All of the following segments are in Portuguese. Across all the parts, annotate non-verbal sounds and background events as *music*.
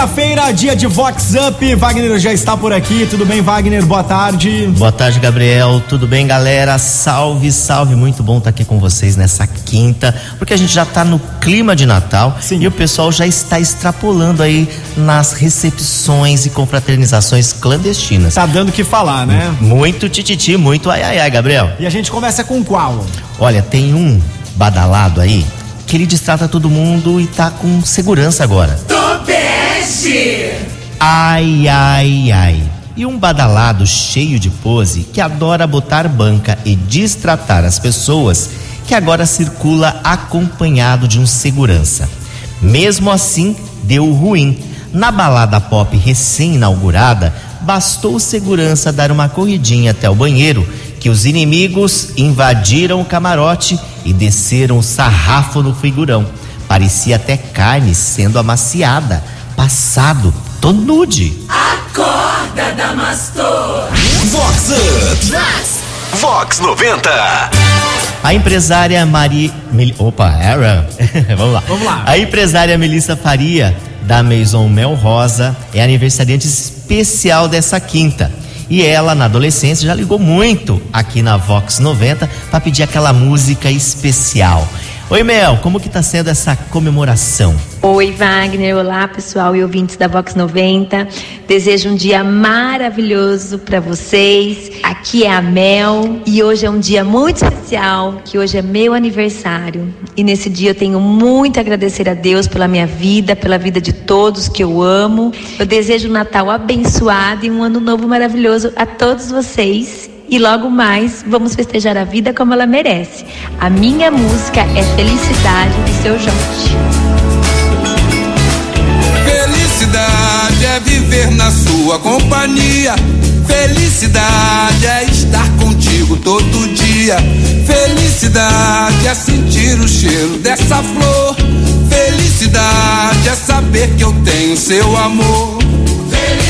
Quinta-feira, dia de Vox Up. Wagner já está por aqui. Tudo bem, Wagner? Boa tarde. Boa tarde, Gabriel. Tudo bem, galera? Salve, salve. Muito bom estar aqui com vocês nessa quinta, porque a gente já está no clima de Natal Sim. e o pessoal já está extrapolando aí nas recepções e confraternizações clandestinas. Tá dando o que falar, né? Muito tititi, muito ai ai ai, Gabriel. E a gente começa com qual? Olha, tem um badalado aí que ele distrata todo mundo e tá com segurança agora. Ai, ai, ai. E um badalado cheio de pose que adora botar banca e distratar as pessoas que agora circula acompanhado de um segurança. Mesmo assim, deu ruim. Na balada pop recém-inaugurada, bastou o segurança dar uma corridinha até o banheiro que os inimigos invadiram o camarote e desceram o sarrafo no figurão. Parecia até carne sendo amaciada. Passado, tô nude. Acorda, Damastor! Vox Up. Vox 90. A empresária Mari. Mel- Opa, era. *laughs* Vamos lá. Vamos lá. A empresária Melissa Faria, da Maison Mel Rosa, é aniversariante especial dessa quinta. E ela, na adolescência, já ligou muito aqui na Vox 90 para pedir aquela música especial. Oi, Mel, como que tá sendo essa comemoração? Oi, Wagner. Olá, pessoal e ouvintes da Vox 90. Desejo um dia maravilhoso para vocês. Aqui é a Mel e hoje é um dia muito especial, que hoje é meu aniversário. E nesse dia eu tenho muito a agradecer a Deus pela minha vida, pela vida de todos que eu amo. Eu desejo um Natal abençoado e um ano novo maravilhoso a todos vocês. E logo mais vamos festejar a vida como ela merece. A minha música é Felicidade do seu Jorge. Felicidade é viver na sua companhia. Felicidade é estar contigo todo dia. Felicidade é sentir o cheiro dessa flor. Felicidade é saber que eu tenho seu amor. Felicidade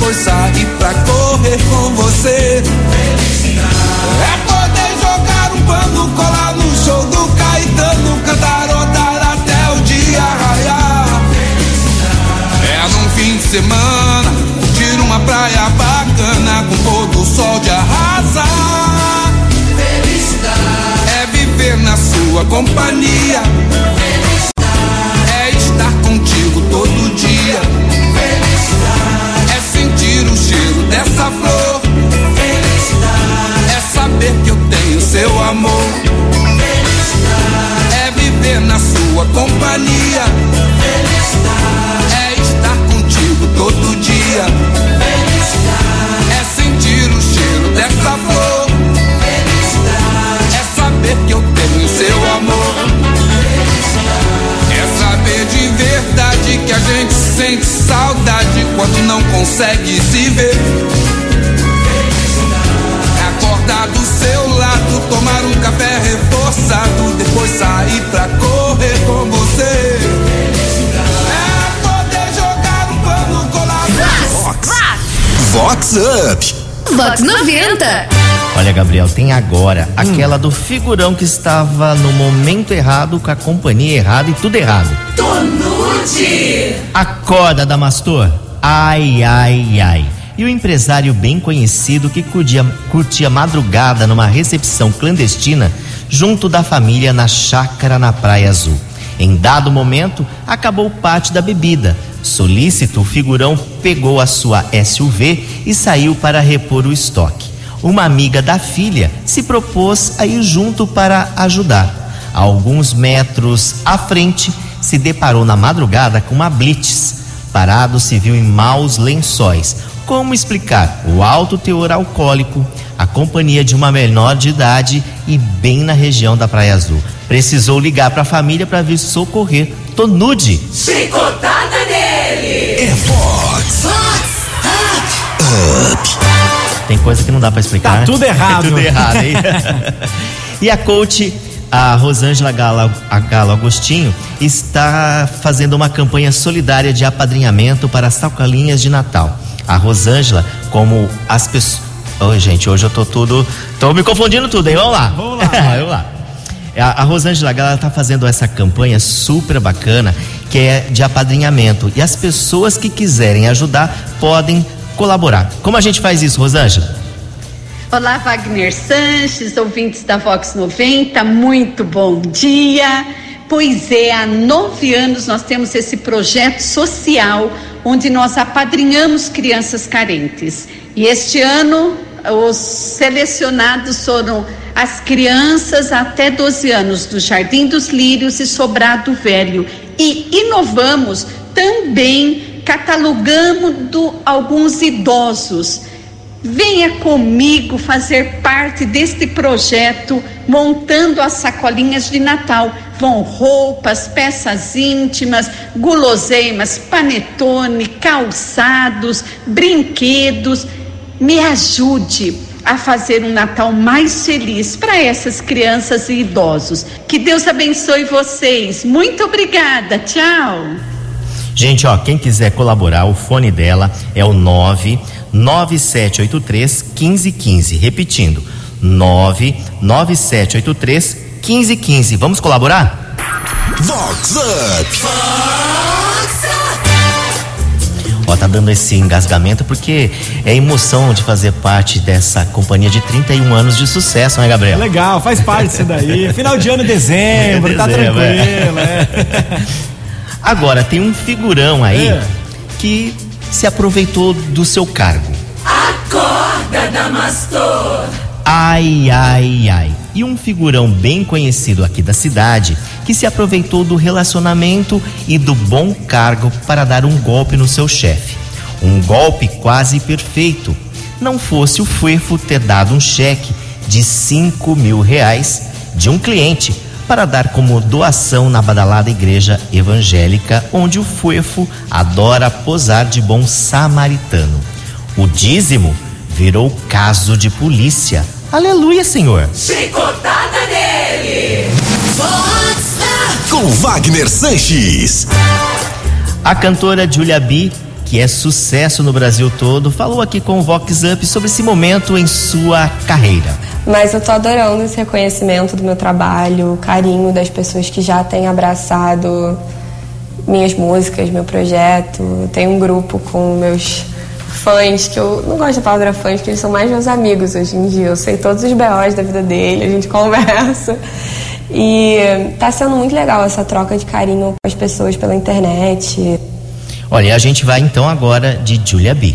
depois sair pra correr com você. É poder jogar um pano, colar no show do Caetano, cantarotar até o dia raiar. É num fim de semana, curtir uma praia bacana com pôr do sol de arrasar. Felicidade é viver na sua companhia. Consegue se ver. É acordar do seu lado, tomar um café reforçado, depois sair pra correr com você. É poder jogar um pano colado. Vox Up. Vox 90. Olha, Gabriel, tem agora aquela do figurão que estava no momento errado, com a companhia errada e tudo errado. Tonude! Acorda, Damastor. Ai, ai, ai. E o empresário bem conhecido que curtia, curtia madrugada numa recepção clandestina junto da família na chácara na Praia Azul. Em dado momento, acabou parte da bebida. Solícito, o figurão pegou a sua SUV e saiu para repor o estoque. Uma amiga da filha se propôs a ir junto para ajudar. A alguns metros à frente, se deparou na madrugada com uma blitz. Parado se viu em maus lençóis. Como explicar o alto teor alcoólico, a companhia de uma menor de idade e bem na região da Praia Azul? Precisou ligar para a família para vir socorrer. Tô nude. Chicotada nele! É Vox Up. Tem coisa que não dá pra explicar. Tá né? tudo errado. É *laughs* tudo errado, hein? *laughs* e a coach, a Rosângela Galo, a Galo Agostinho, está fazendo uma campanha solidária de apadrinhamento para as sacolinhas de Natal. A Rosângela, como as pessoas. Oi, gente, hoje eu tô tudo. Tô me confundindo tudo, hein? Vamos lá. Vamos lá. *laughs* Vamos lá. A, a Rosângela Gala está fazendo essa campanha super bacana que é de apadrinhamento e as pessoas que quiserem ajudar podem colaborar. Como a gente faz isso, Rosângela? Olá, Wagner Sanches, ouvintes da Vox 90, muito bom dia. Pois é, há nove anos nós temos esse projeto social onde nós apadrinhamos crianças carentes. E este ano os selecionados foram as crianças até 12 anos do Jardim dos Lírios e Sobrado Velho. E inovamos também catalogando alguns idosos. Venha comigo fazer parte deste projeto, montando as sacolinhas de Natal. Vão roupas, peças íntimas, guloseimas, panetone, calçados, brinquedos. Me ajude a fazer um Natal mais feliz para essas crianças e idosos. Que Deus abençoe vocês. Muito obrigada. Tchau. Gente, ó, quem quiser colaborar, o fone dela é o 99783 1515. Repetindo, 99783 1515. Vamos colaborar? Vox Up. Ó, tá dando esse engasgamento porque é emoção de fazer parte dessa companhia de 31 anos de sucesso, né, Gabriel? Legal, faz parte disso daí. *laughs* Final de ano, dezembro, É, tá dezembro, é. tranquilo, é. Agora, tem um figurão aí É. que se aproveitou do seu cargo. Acorda, Damastor. Ai, ai, ai. E um figurão bem conhecido aqui da cidade que se aproveitou do relacionamento e do bom cargo para dar um golpe no seu chefe. Um golpe quase perfeito. Não fosse o Fuefo ter dado um cheque de 5 mil reais de um cliente para dar como doação na badalada igreja evangélica, onde o Fuefo adora posar de bom samaritano. O dízimo virou caso de polícia. Aleluia, Senhor. Chicotada nele. Com Wagner Sanches. A cantora Julia B, que é sucesso no Brasil todo, falou aqui com o Vox Up sobre esse momento em sua carreira. Mas eu tô adorando esse reconhecimento do meu trabalho, o carinho das pessoas que já têm abraçado minhas músicas, meu projeto. Eu tenho um grupo com meus fãs, que eu não gosto da palavra fãs, porque eles são mais meus amigos hoje em dia. Eu sei todos os BOs da vida dele, a gente *laughs* conversa. E tá sendo muito legal essa troca de carinho com as pessoas pela internet. Olha, a gente vai então agora de Julia B.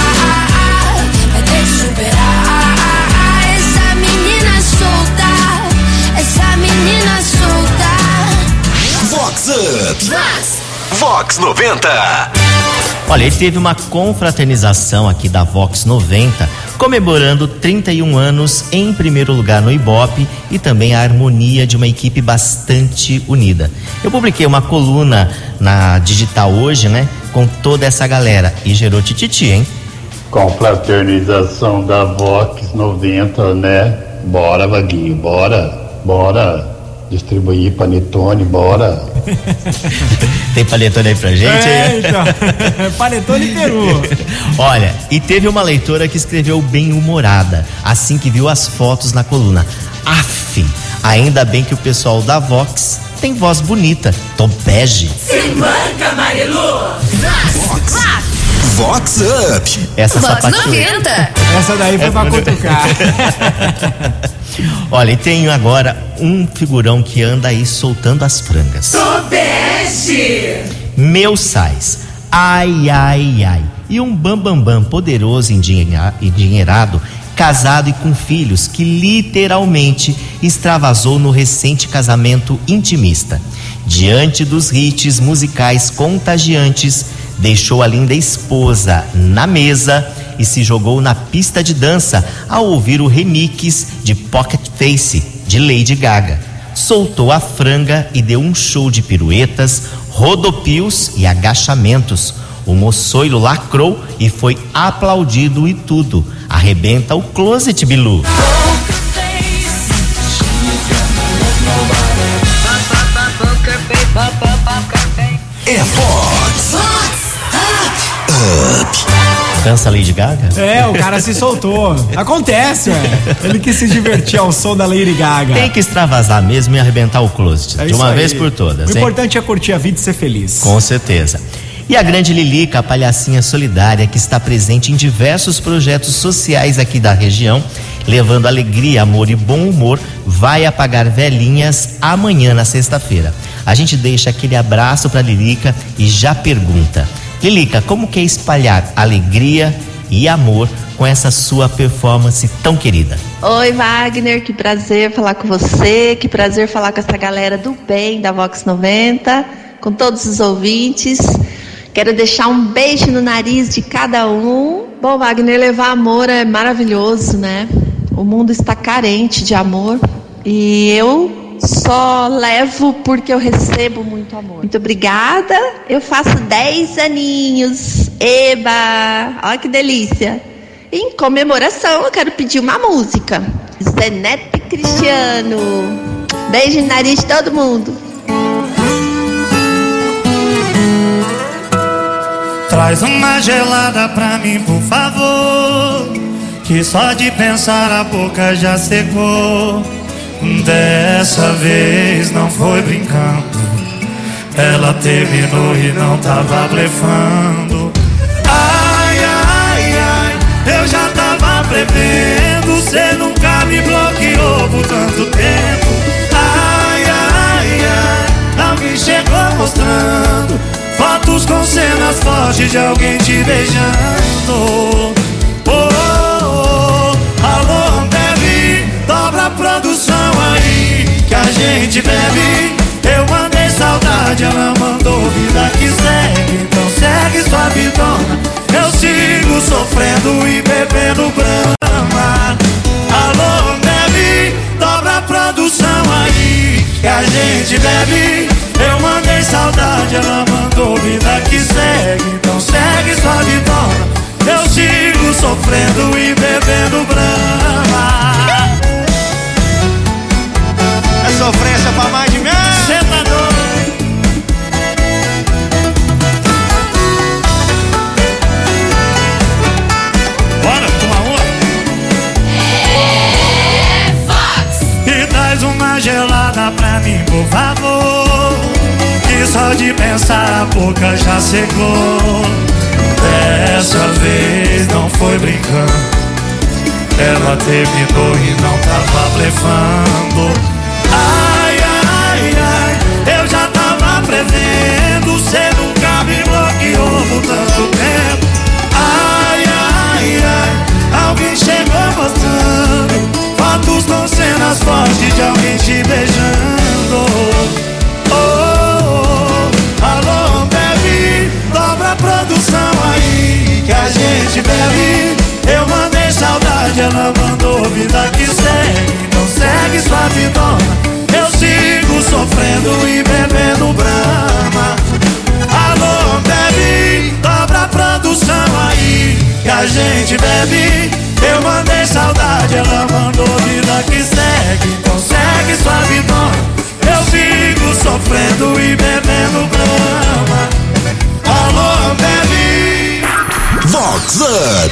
90. Olha, e teve uma confraternização aqui da Vox 90, comemorando 31 anos em primeiro lugar no Ibope e também a harmonia de uma equipe bastante unida. Eu publiquei uma coluna na digital hoje, né, com toda essa galera e gerou tititi, hein? Confraternização da Vox 90, né? Bora, Vaguinho, bora, bora. Distribuir panetone, bora. *laughs* Tem paletone aí pra gente? É, então. *laughs* Panetone Peru. *laughs* Olha, e teve uma leitora que escreveu bem humorada, assim que viu as fotos na coluna. Aff, ainda bem que o pessoal da Vox tem voz bonita, tom bege. Se manca, Marilu. Vox. Vox Up. Essa Vox sapatilha. 90. Essa daí foi pra cutucar. Olha, e tenho agora um figurão que anda aí soltando as frangas. Tobeste. Meu sais. Ai, ai, ai. E um bambambam bam, bam, poderoso e endinheira- endinheirado, casado e com filhos, que literalmente extravasou no recente casamento intimista. Diante dos hits musicais contagiantes, deixou a linda esposa na mesa e se jogou na pista de dança ao ouvir o remix de Pocket Face de Lady Gaga soltou a franga e deu um show de piruetas, rodopios e agachamentos. O moçoilo lacrou e foi aplaudido e tudo. Arrebenta o closet, Bilu. É Vox Dança Lady Gaga? É, o cara se soltou. Acontece, ué. Ele quis se divertir ao som da Lady Gaga. Tem que extravasar mesmo e arrebentar o closet. É de uma aí. vez por todas, O hein? importante é curtir a vida e ser feliz. Com certeza. E a grande Lilica, a palhacinha solidária que está presente em diversos projetos sociais aqui da região, levando alegria, amor e bom humor, vai apagar velhinhas amanhã na sexta-feira. A gente deixa aquele abraço para Lilica e já pergunta: Lilica, como que é espalhar alegria e amor com essa sua performance tão querida? Oi, Wagner, que prazer falar com você, que prazer falar com essa galera do bem da Vox 90, com todos os ouvintes. Quero deixar um beijo no nariz de cada um. Bom, Wagner, levar amor é maravilhoso, né? O mundo está carente de amor e eu só levo porque eu recebo muito amor. Muito obrigada. Eu faço 10 aninhos. Eba! Olha que delícia. Em comemoração, eu quero pedir uma música. Zenete Cristiano. Beijo no nariz de todo mundo. Traz uma gelada pra mim, por favor. Que só de pensar a boca já secou. Dessa vez não foi brincando. Ela terminou e não tava blefando. Ai, ai, ai, eu já tava prevendo. Cê nunca me bloqueou por tanto tempo. Ai, ai, ai, alguém chegou mostrando fotos com cenas fortes de alguém te beijando. Gente bebe. Eu mandei saudade, ela mandou vida que segue. Então segue sua vidona. Eu sigo sofrendo e bebendo brama. Alô, bebe, dobra a produção aí que a gente bebe. Eu mandei saudade, ela mandou vida que segue. Então foi brincando. Ela terminou e não tava blefando. Ai, ai, ai, eu já tava prevendo. Cê nunca me bloqueou por tanto tempo. Ai, ai, ai, alguém chegou mostrando fotos com cenas fortes de alguém te beijando. Vida que segue. Então segue sua vidona. Eu sigo sofrendo e bebendo brama. Alô, bebe, dobra a produção aí que a gente bebe. Eu mandei saudade, ela mandou vida que segue. Então segue sua vidona. Eu sigo sofrendo e bebendo brama. Alô, bebe. Vox Up.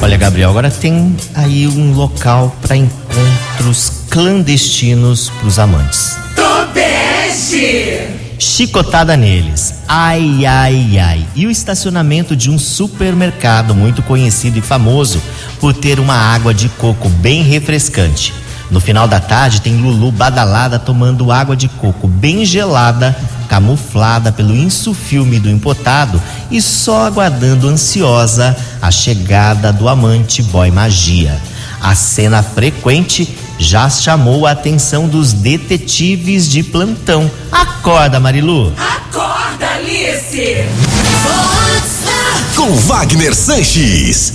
Olha, Gabriel, agora tem aí um local para encontros clandestinos pros amantes. Tobeste! Chicotada neles. Ai, ai, ai. E o estacionamento de um supermercado muito conhecido e famoso por ter uma água de coco bem refrescante. No final da tarde tem Lulu badalada tomando água de coco bem gelada, camuflada pelo insufilme do empotado e só aguardando ansiosa a chegada do amante boy magia. A cena frequente já chamou a atenção dos detetives de plantão. Acorda, Marilu! Acorda, Alice! Com Wagner Sanches.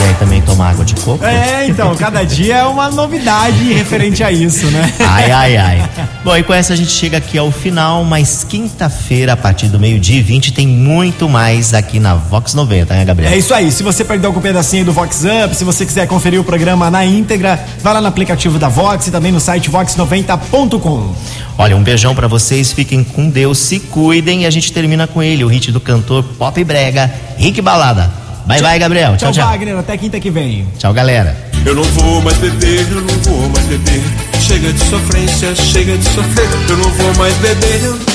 E aí também toma água de coco? É, então, cada dia é uma novidade referente a isso, né? Ai, ai, ai. Bom, e com essa a gente chega aqui ao final, mas quinta-feira, a partir do meio-dia e 20, tem muito mais aqui na Vox 90, né, Gabriel? É isso aí. Se você perdeu algum pedacinho do Vox Up, se você quiser conferir o programa na íntegra, vai lá no aplicativo da Vox e também no site vox90.com. Olha, um beijão pra vocês, fiquem com Deus, se cuidem e a gente termina com ele, o hit do cantor Pop e Brega, Rick Balada. Bye, bye, Gabriel. Tchau, tchau. Wagner. Até quinta que vem. Tchau, galera. Eu não vou mais beber, eu não vou mais beber. Chega de sofrência, chega de sofrer. Eu não vou mais beber, eu